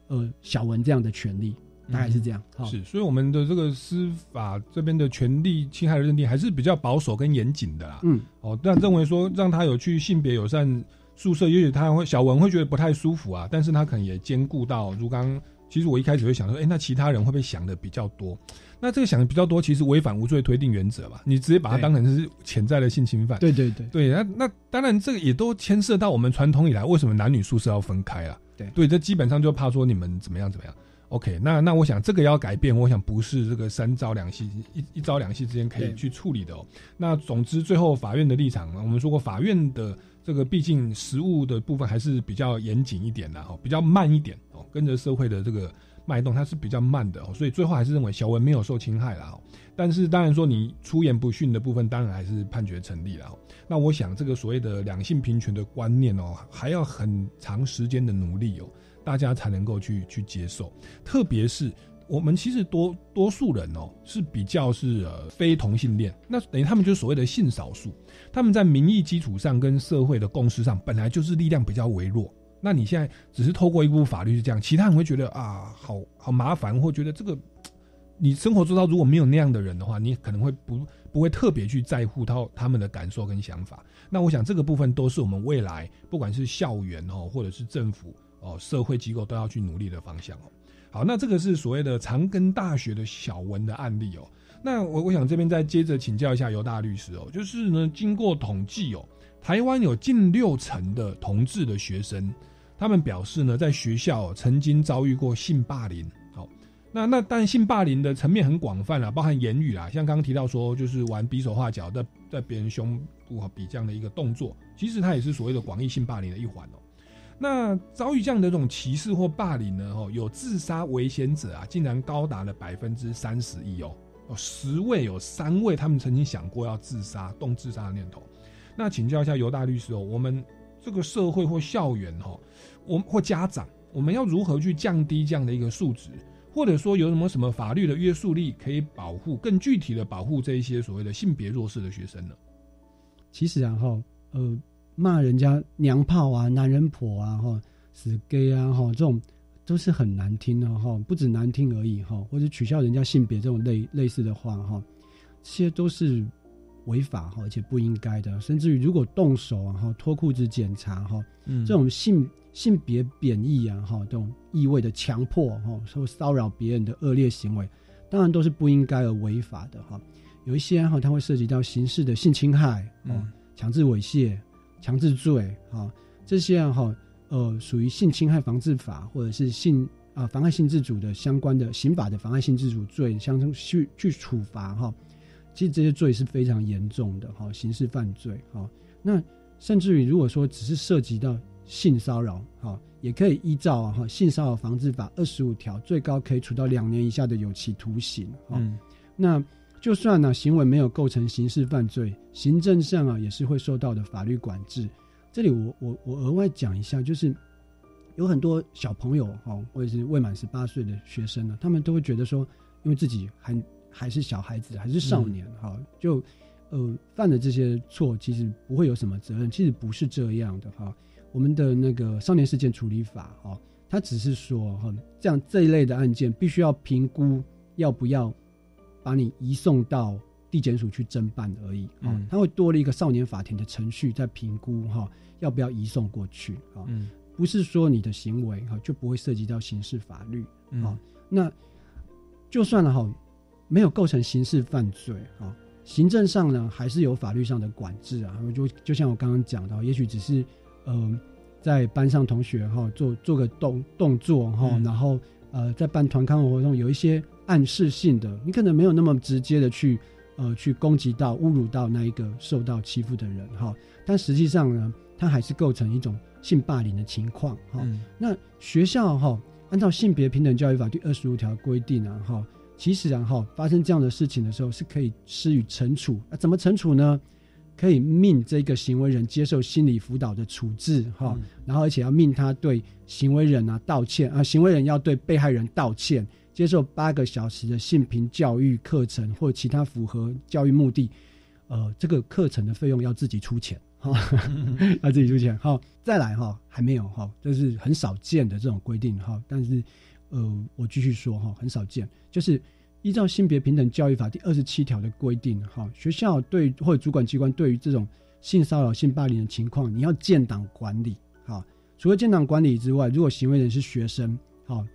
呃小文这样的权利，大概是这样。好是，所以我们的这个司法这边的权利侵害的认定还是比较保守跟严谨的啦。嗯，哦，但认为说让他有去性别友善宿舍，也许他会小文会觉得不太舒服啊，但是他可能也兼顾到，如刚其实我一开始会想说，哎、那其他人会不会想的比较多？那这个想的比较多，其实违反无罪推定原则吧，你直接把它当成是潜在的性侵犯。对对对对，那那当然这个也都牵涉到我们传统以来为什么男女宿舍要分开啊？对对，这基本上就怕说你们怎么样怎么样。OK，那那我想这个要改变，我想不是这个三招两系一一招两系之间可以去处理的哦。那总之最后法院的立场，我们说过法院的这个毕竟实务的部分还是比较严谨一点的哦，比较慢一点哦，跟着社会的这个脉动它是比较慢的哦，所以最后还是认为小文没有受侵害啦哦。但是当然说你出言不逊的部分，当然还是判决成立了。那我想这个所谓的两性平权的观念哦，还要很长时间的努力哦，大家才能够去去接受。特别是我们其实多多数人哦是比较是呃非同性恋，那等于他们就是所谓的性少数，他们在民意基础上跟社会的共识上本来就是力量比较微弱。那你现在只是透过一部法律是这样，其他人会觉得啊好好麻烦，或觉得这个你生活做到如果没有那样的人的话，你可能会不不会特别去在乎到他们的感受跟想法。那我想这个部分都是我们未来不管是校园哦，或者是政府哦，社会机构都要去努力的方向哦。好，那这个是所谓的长庚大学的小文的案例哦。那我我想这边再接着请教一下尤大律师哦，就是呢，经过统计哦，台湾有近六成的同志的学生，他们表示呢，在学校曾经遭遇过性霸凌。好，那那但性霸凌的层面很广泛啊，包含言语啦，像刚刚提到说，就是玩比手画脚，在在别人胸部比这样的一个动作，其实它也是所谓的广义性霸凌的一环哦。那遭遇这样的这种歧视或霸凌呢，哦，有自杀危险者啊，竟然高达了百分之三十一哦。哦，十位有三位，他们曾经想过要自杀、动自杀的念头。那请教一下尤大律师哦，我们这个社会或校园哈，我或家长，我们要如何去降低这样的一个数值，或者说有什么什么法律的约束力可以保护更具体的保护这一些所谓的性别弱势的学生呢？其实啊哈，呃，骂人家娘炮啊、男人婆啊、哈死 gay 啊、哈这种。都是很难听的哈，不止难听而已哈，或者取笑人家性别这种类类似的话哈，这些都是违法哈，而且不应该的。甚至于如果动手啊哈，脱裤子检查哈，这种性性别贬义啊哈，这种意味的强迫哈，或骚扰别人的恶劣行为，当然都是不应该而违法的哈。有一些哈，它会涉及到刑事的性侵害、强制猥亵、强制罪哈，这些哈。呃，属于性侵害防治法或者是性啊妨害性自主的相关的刑法的妨害性自主罪，相当去去处罚哈。其实这些罪是非常严重的哈，刑事犯罪哈。那甚至于如果说只是涉及到性骚扰哈，也可以依照哈性骚扰防治法二十五条，最高可以处到两年以下的有期徒刑哈。那就算呢行为没有构成刑事犯罪，行政上啊也是会受到的法律管制。这里我我我额外讲一下，就是有很多小朋友哈，或者是未满十八岁的学生呢，他们都会觉得说，因为自己还还是小孩子，还是少年哈，就呃犯的这些错，其实不会有什么责任。其实不是这样的哈。我们的那个少年事件处理法哈，它只是说哈，这样这一类的案件必须要评估要不要把你移送到。地检署去侦办而已啊，他会多了一个少年法庭的程序在评估哈，要不要移送过去啊？不是说你的行为哈就不会涉及到刑事法律啊。那就算了哈，没有构成刑事犯罪啊，行政上呢还是有法律上的管制啊。就就像我刚刚讲的，也许只是呃在班上同学哈做做个动动作哈，然后呃在办团康活动有一些暗示性的，你可能没有那么直接的去。呃，去攻击到、侮辱到那一个受到欺负的人哈，但实际上呢，他还是构成一种性霸凌的情况哈。那学校哈，按照性别平等教育法第二十五条规定啊哈，其实然后发生这样的事情的时候，是可以施予惩处。那怎么惩处呢？可以命这个行为人接受心理辅导的处置哈，然后而且要命他对行为人啊道歉啊，行为人要对被害人道歉。接受八个小时的性平教育课程或其他符合教育目的，呃，这个课程的费用要自己出钱哈，要自己出钱哈。再来哈，还没有哈，这是很少见的这种规定哈。但是，呃，我继续说哈，很少见，就是依照性别平等教育法第二十七条的规定哈，学校对或者主管机关对于这种性骚扰、性霸凌的情况，你要建档管理哈。除了建档管理之外，如果行为人是学生，哈。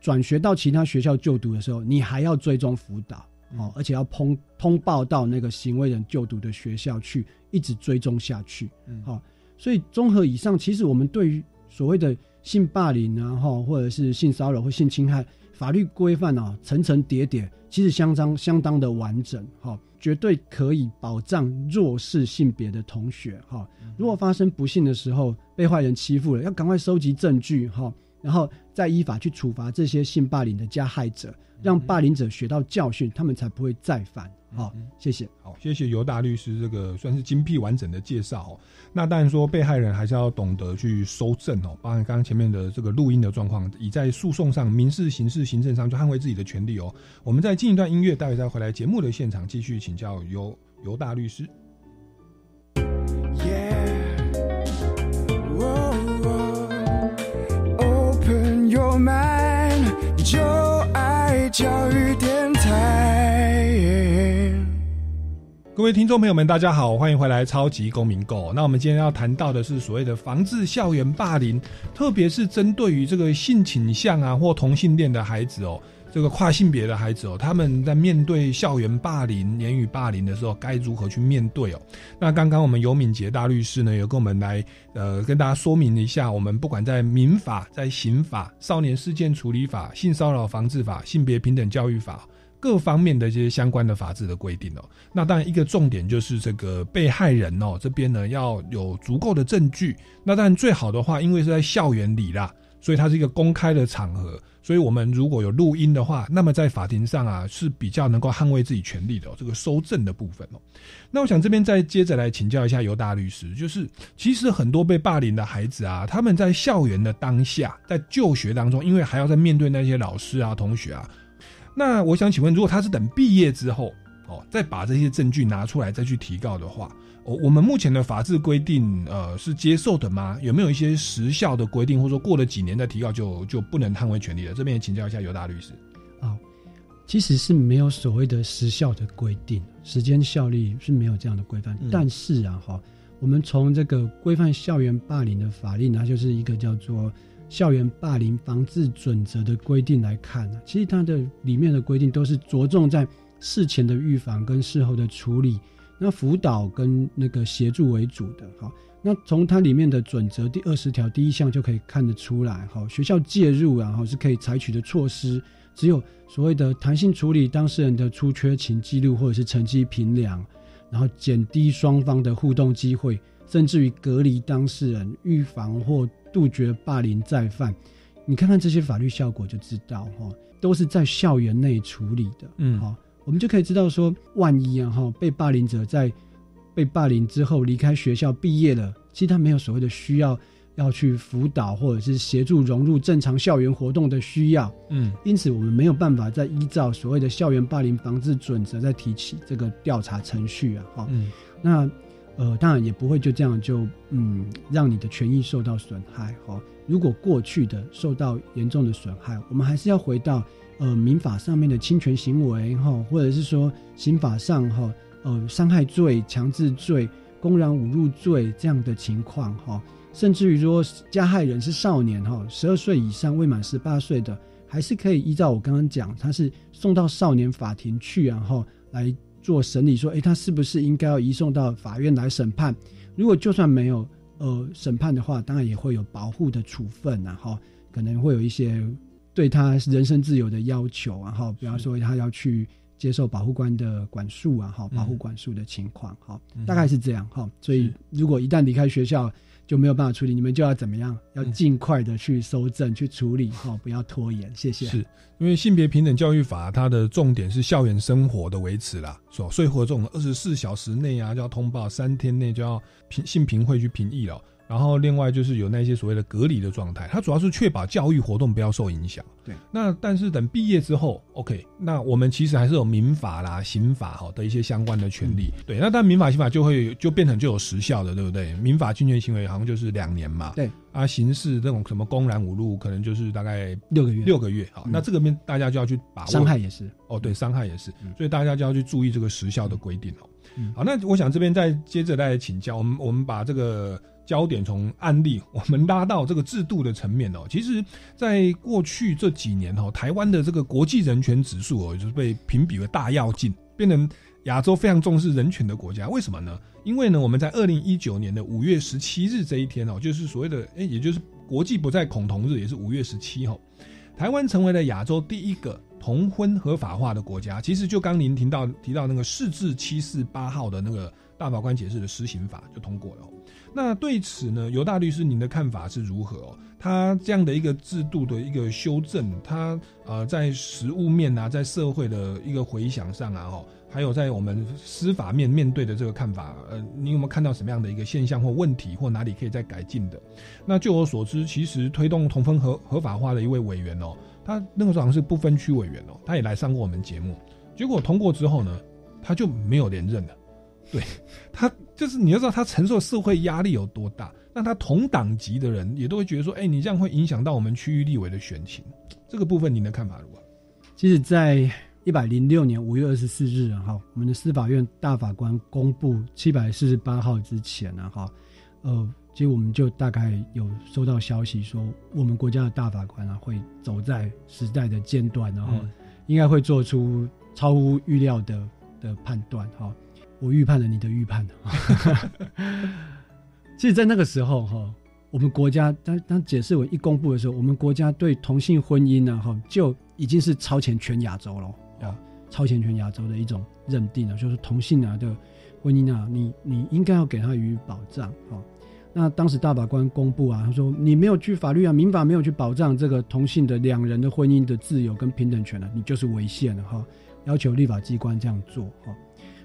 转学到其他学校就读的时候，你还要追踪辅导，哦，而且要通通报到那个行为人就读的学校去，一直追踪下去，好，所以综合以上，其实我们对于所谓的性霸凌啊，哈，或者是性骚扰或性侵害，法律规范啊，层层叠叠，其实相当相当的完整，哈，绝对可以保障弱势性别的同学，哈，如果发生不幸的时候，被坏人欺负了，要赶快收集证据，哈。然后再依法去处罚这些性霸凌的加害者，让霸凌者学到教训，他们才不会再犯。好，谢谢。好，谢谢尤大律师这个算是精辟完整的介绍。那当然说，被害人还是要懂得去收证哦，包含刚刚前面的这个录音的状况，以在诉讼上、民事、刑事、行政上去捍卫自己的权利哦。我们再进一段音乐，待会再回来节目的现场，继续请教尤尤大律师。各位听众朋友们，大家好，欢迎回来《超级公民购》。那我们今天要谈到的是所谓的防治校园霸凌，特别是针对于这个性倾向啊或同性恋的孩子哦，这个跨性别的孩子哦，他们在面对校园霸凌、言语霸凌的时候，该如何去面对哦？那刚刚我们尤敏杰大律师呢，有跟我们来呃跟大家说明一下，我们不管在民法、在刑法、少年事件处理法、性骚扰防治法、性别平等教育法。各方面的这些相关的法制的规定哦，那当然一个重点就是这个被害人哦这边呢要有足够的证据。那当然最好的话，因为是在校园里啦，所以它是一个公开的场合，所以我们如果有录音的话，那么在法庭上啊是比较能够捍卫自己权利的这个收证的部分哦。那我想这边再接着来请教一下尤大律师，就是其实很多被霸凌的孩子啊，他们在校园的当下，在就学当中，因为还要在面对那些老师啊、同学啊。那我想请问，如果他是等毕业之后，哦，再把这些证据拿出来再去提告的话，我我们目前的法制规定，呃，是接受的吗？有没有一些时效的规定，或者说过了几年再提告就就不能捍卫权利了？这边也请教一下尤大律师。啊，其实是没有所谓的时效的规定，时间效力是没有这样的规范。但是啊，哈，我们从这个规范校园霸凌的法令它，就是一个叫做。校园霸凌防治准则的规定来看呢，其实它的里面的规定都是着重在事前的预防跟事后的处理，那辅导跟那个协助为主的。好，那从它里面的准则第二十条第一项就可以看得出来，好，学校介入然后是可以采取的措施，只有所谓的弹性处理当事人的出缺勤记录或者是成绩评量，然后减低双方的互动机会，甚至于隔离当事人，预防或。杜绝霸凌再犯，你看看这些法律效果就知道哈，都是在校园内处理的。嗯，好，我们就可以知道说，万一啊哈，被霸凌者在被霸凌之后离开学校毕业了，其实他没有所谓的需要要去辅导或者是协助融入正常校园活动的需要。嗯，因此我们没有办法再依照所谓的校园霸凌防治准则再提起这个调查程序啊。哈，嗯，那。呃，当然也不会就这样就嗯让你的权益受到损害哈。如果过去的受到严重的损害，我们还是要回到呃民法上面的侵权行为哈，或者是说刑法上哈呃伤害罪、强制罪、公然侮辱罪这样的情况哈，甚至于说加害人是少年哈，十二岁以上未满十八岁的，还是可以依照我刚刚讲，他是送到少年法庭去然后来。做审理说，哎，他是不是应该要移送到法院来审判？如果就算没有呃审判的话，当然也会有保护的处分，然后可能会有一些对他人身自由的要求，然后比方说他要去接受保护官的管束啊，哈，保护管束的情况，哈，大概是这样，哈。所以如果一旦离开学校，就没有办法处理，你们就要怎么样？要尽快的去收证、去处理，哈，不要拖延。谢谢。是因为性别平等教育法，它的重点是校园生活的维持啦，所所以活动二十四小时内啊就要通报，三天内就要评性评会去评议了。然后另外就是有那些所谓的隔离的状态，它主要是确保教育活动不要受影响。对，那但是等毕业之后，OK，那我们其实还是有民法啦、刑法哈的一些相关的权利。对，那但民法、刑法就会就变成就有时效的，对不对？民法侵权行为好像就是两年嘛。对，啊，刑事这种什么公然侮辱，可能就是大概六个月。六个月，好，那这个面大家就要去把握。伤害也是。哦，对，伤害也是，所以大家就要去注意这个时效的规定哦。好，那我想这边再接着再请教我们，我们把这个。焦点从案例我们拉到这个制度的层面哦，其实，在过去这几年哦，台湾的这个国际人权指数哦，就是被评比为大跃进，变成亚洲非常重视人权的国家。为什么呢？因为呢，我们在二零一九年的五月十七日这一天哦，就是所谓的哎，也就是国际不再恐同日，也是五月十七号，台湾成为了亚洲第一个同婚合法化的国家。其实就刚您提到提到那个四至七四八号的那个大法官解释的施行法就通过了。那对此呢，尤大律师，您的看法是如何哦？他这样的一个制度的一个修正，他呃在实务面啊，在社会的一个回响上啊，哦，还有在我们司法面面对的这个看法，呃，你有没有看到什么样的一个现象或问题，或哪里可以再改进的？那据我所知，其实推动同分合合法化的一位委员哦，他那个时候好像是不分区委员哦，他也来上过我们节目，结果通过之后呢，他就没有连任了，对他。就是你要知道他承受社会压力有多大，那他同党级的人也都会觉得说，哎，你这样会影响到我们区域立委的选情，这个部分您的看法如何？其实，在一百零六年五月二十四日哈，我们的司法院大法官公布七百四十八号之前呢哈，呃，其实我们就大概有收到消息说，我们国家的大法官啊会走在时代的尖端，然后应该会做出超乎预料的的判断哈。我预判了你的预判。其实，在那个时候哈，我们国家当当解释文一公布的时候，我们国家对同性婚姻呢哈就已经是超前全亚洲了。啊，超前全亚洲的一种认定了，就是同性啊的婚姻啊，你你应该要给他予以保障。哈，那当时大法官公布啊，他说你没有去法律啊，民法没有去保障这个同性的两人的婚姻的自由跟平等权呢，你就是违宪了哈，要求立法机关这样做哈。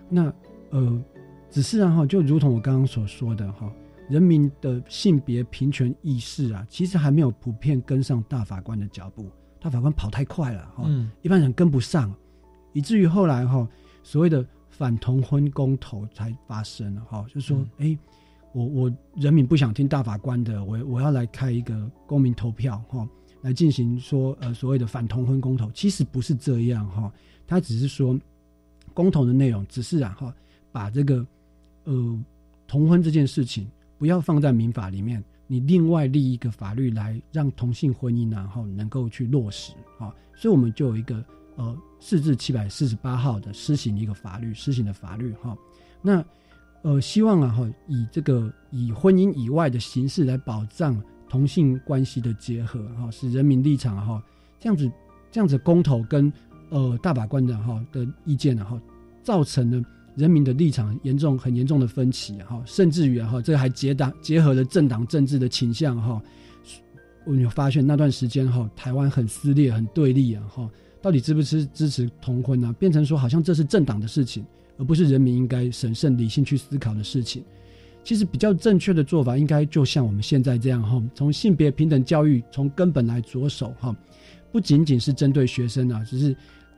那呃，只是啊哈，就如同我刚刚所说的哈，人民的性别平权意识啊，其实还没有普遍跟上大法官的脚步，大法官跑太快了哈，一般人跟不上。以至于后来哈，所谓的反同婚公投才发生了哈，就说哎，我我人民不想听大法官的，我我要来开一个公民投票哈，来进行说呃所谓的反同婚公投，其实不是这样哈，他只是说公投的内容只是啊哈，把这个呃同婚这件事情不要放在民法里面，你另外立一个法律来让同性婚姻然后能够去落实啊，所以我们就有一个。呃，四至七百四十八号的施行一个法律，施行的法律哈，那呃，希望啊哈，以这个以婚姻以外的形式来保障同性关系的结合哈，使人民立场哈，这样子这样子公投跟呃大法官的哈的意见哈，造成了人民的立场严重很严重的分歧哈，甚至于哈，这还结党结合了政党政治的倾向哈，我有发现那段时间哈，台湾很撕裂很对立啊哈。到底支不支支持同婚呢？变成说好像这是政党的事情，而不是人民应该审慎理性去思考的事情。其实比较正确的做法，应该就像我们现在这样哈，从性别平等教育从根本来着手哈，不仅仅是针对学生啊，只是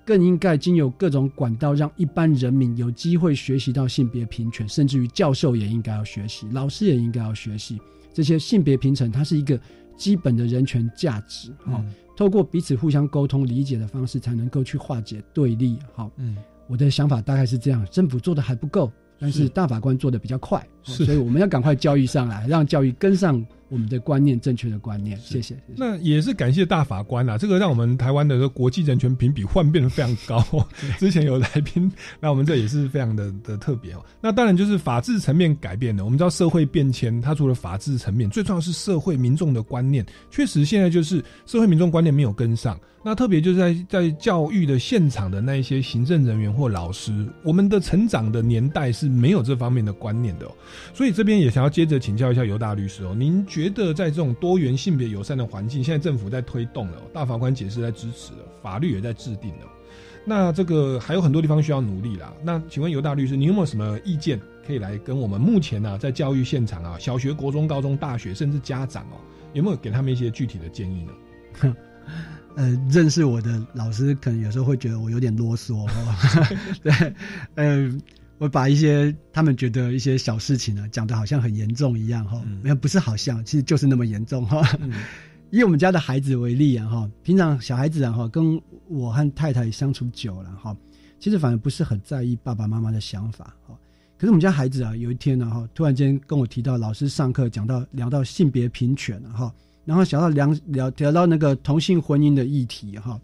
更应该经由各种管道，让一般人民有机会学习到性别平权，甚至于教授也应该要学习，老师也应该要学习这些性别平等，它是一个基本的人权价值哈。透过彼此互相沟通、理解的方式，才能够去化解对立。好，嗯，我的想法大概是这样：政府做的还不够，但是大法官做的比较快，所以我们要赶快教育上来，让教育跟上。我们的观念，正确的观念，谢谢。那也是感谢大法官啊，这个让我们台湾的国际人权评比换变得非常高。之前有来宾，那我们这也是非常的的特别哦。那当然就是法治层面改变了，我们知道社会变迁，它除了法治层面，最重要是社会民众的观念，确实现在就是社会民众观念没有跟上。那特别就是在在教育的现场的那一些行政人员或老师，我们的成长的年代是没有这方面的观念的，所以这边也想要接着请教一下尤大律师哦，您觉得在这种多元性别友善的环境，现在政府在推动了，大法官解释在支持了，法律也在制定了，那这个还有很多地方需要努力啦。那请问尤大律师，你有没有什么意见可以来跟我们目前呢在教育现场啊，小学、国中、高中、大学，甚至家长哦，有没有给他们一些具体的建议呢？呃，认识我的老师可能有时候会觉得我有点啰嗦，对，呃，我把一些他们觉得一些小事情呢讲的好像很严重一样哈，没有不是好像，其实就是那么严重哈。以我们家的孩子为例啊哈，平常小孩子啊哈跟我和太太相处久了哈，其实反而不是很在意爸爸妈妈的想法哈。可是我们家孩子啊，有一天呢哈，突然间跟我提到老师上课讲到聊到性别平权哈。然后想到聊聊聊到那个同性婚姻的议题哈，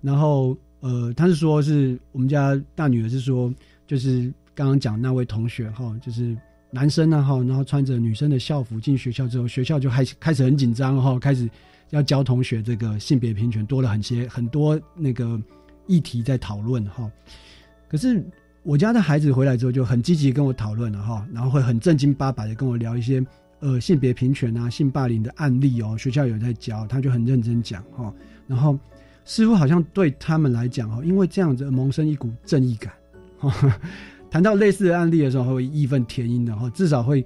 然后呃，他是说是我们家大女儿是说，就是刚刚讲那位同学哈，就是男生呢哈，然后穿着女生的校服进学校之后，学校就开始开始很紧张哈，开始要教同学这个性别平权，多了很些很多那个议题在讨论哈。可是我家的孩子回来之后就很积极跟我讨论了哈，然后会很正经八百的跟我聊一些。呃，性别平权啊，性霸凌的案例哦，学校有在教，他就很认真讲哈。然后，似乎好像对他们来讲哈，因为这样子萌生一股正义感。谈到类似的案例的时候，会义愤填膺的哈。至少会，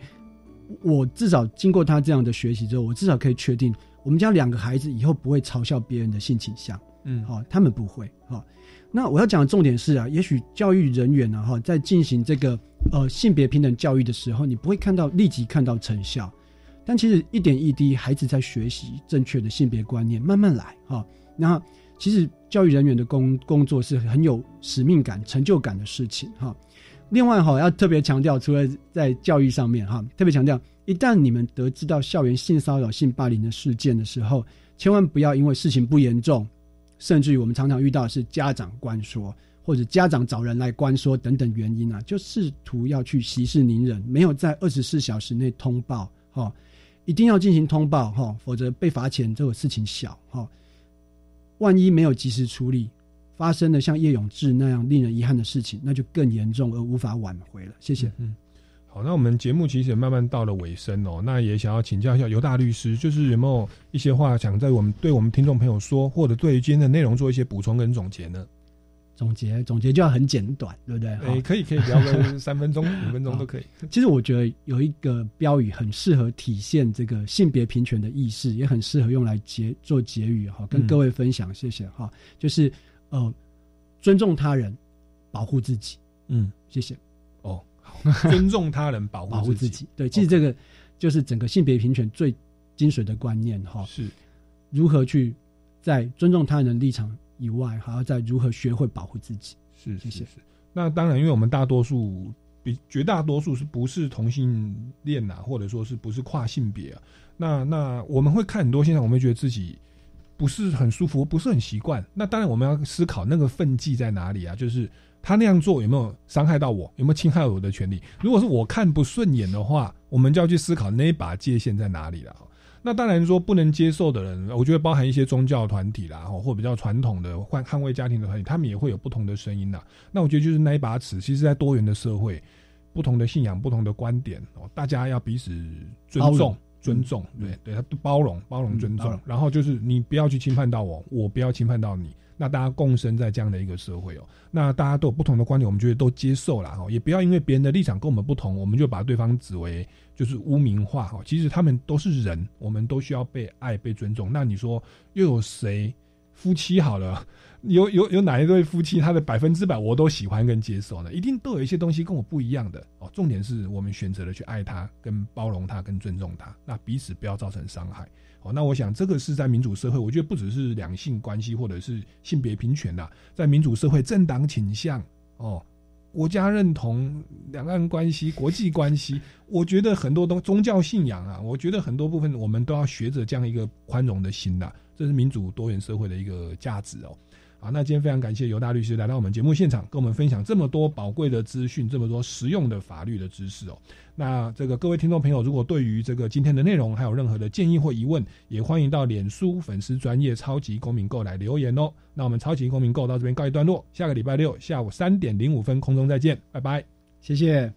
我至少经过他这样的学习之后，我至少可以确定，我们家两个孩子以后不会嘲笑别人的性倾向。嗯，好，他们不会好。那我要讲的重点是啊，也许教育人员呢哈，在进行这个呃性别平等教育的时候，你不会看到立即看到成效，但其实一点一滴，孩子在学习正确的性别观念，慢慢来哈。然后其实教育人员的工工作是很有使命感、成就感的事情哈。另外哈，要特别强调，除了在教育上面哈，特别强调，一旦你们得知到校园性骚扰、性霸凌的事件的时候，千万不要因为事情不严重，甚至于我们常常遇到的是家长关说，或者家长找人来关说等等原因啊，就试图要去息事宁人，没有在二十四小时内通报哈，一定要进行通报哈，否则被罚钱这个事情小哈，万一没有及时处理。发生了像叶永志那样令人遗憾的事情，那就更严重而无法挽回了。谢谢。嗯，好，那我们节目其实也慢慢到了尾声哦。那也想要请教一下尤大律师，就是有没有一些话想在我们对我们听众朋友说，或者对于今天的内容做一些补充跟总结呢？总结总结就要很简短，对不对？哎，可以可以聊个 三分钟、五分钟都可以。其实我觉得有一个标语很适合体现这个性别平权的意识，也很适合用来结做结语哈，跟各位分享。谢谢哈，就是。呃，尊重他人，保护自己。嗯，谢谢。哦，尊重他人，保护自己。对，其实这个就是整个性别平权最精髓的观念哈。是，如何去在尊重他人的立场以外，还要在如何学会保护自己。是，谢谢。是。那当然，因为我们大多数比绝大多数是不是同性恋呐，或者说是不是跨性别啊？那那我们会看很多现象，我们会觉得自己。不是很舒服，不是很习惯。那当然，我们要思考那个分际在哪里啊？就是他那样做有没有伤害到我，有没有侵害我的权利？如果是我看不顺眼的话，我们就要去思考那一把界限在哪里了。那当然说不能接受的人，我觉得包含一些宗教团体啦，或比较传统的捍捍卫家庭的团体，他们也会有不同的声音呐。那我觉得就是那一把尺，其实，在多元的社会，不同的信仰、不同的观点哦，大家要彼此尊重。尊重，对对，他包容，包容，尊重，然后就是你不要去侵犯到我，我不要侵犯到你，那大家共生在这样的一个社会哦，那大家都有不同的观点，我们觉得都接受了哈，也不要因为别人的立场跟我们不同，我们就把对方指为就是污名化哈，其实他们都是人，我们都需要被爱、被尊重。那你说又有谁夫妻好了？有有有哪一对夫妻，他的百分之百我都喜欢跟接受呢？一定都有一些东西跟我不一样的哦。重点是我们选择了去爱他、跟包容他、跟尊重他，那彼此不要造成伤害哦。那我想这个是在民主社会，我觉得不只是两性关系或者是性别平权呐，在民主社会，政党倾向哦、国家认同、两岸关系、国际关系，我觉得很多东宗教信仰啊，我觉得很多部分我们都要学着这样一个宽容的心呐，这是民主多元社会的一个价值哦。好，那今天非常感谢尤大律师来到我们节目现场，跟我们分享这么多宝贵的资讯，这么多实用的法律的知识哦。那这个各位听众朋友，如果对于这个今天的内容还有任何的建议或疑问，也欢迎到脸书粉丝专业超级公民购来留言哦。那我们超级公民购到这边告一段落，下个礼拜六下午三点零五分空中再见，拜拜，谢谢。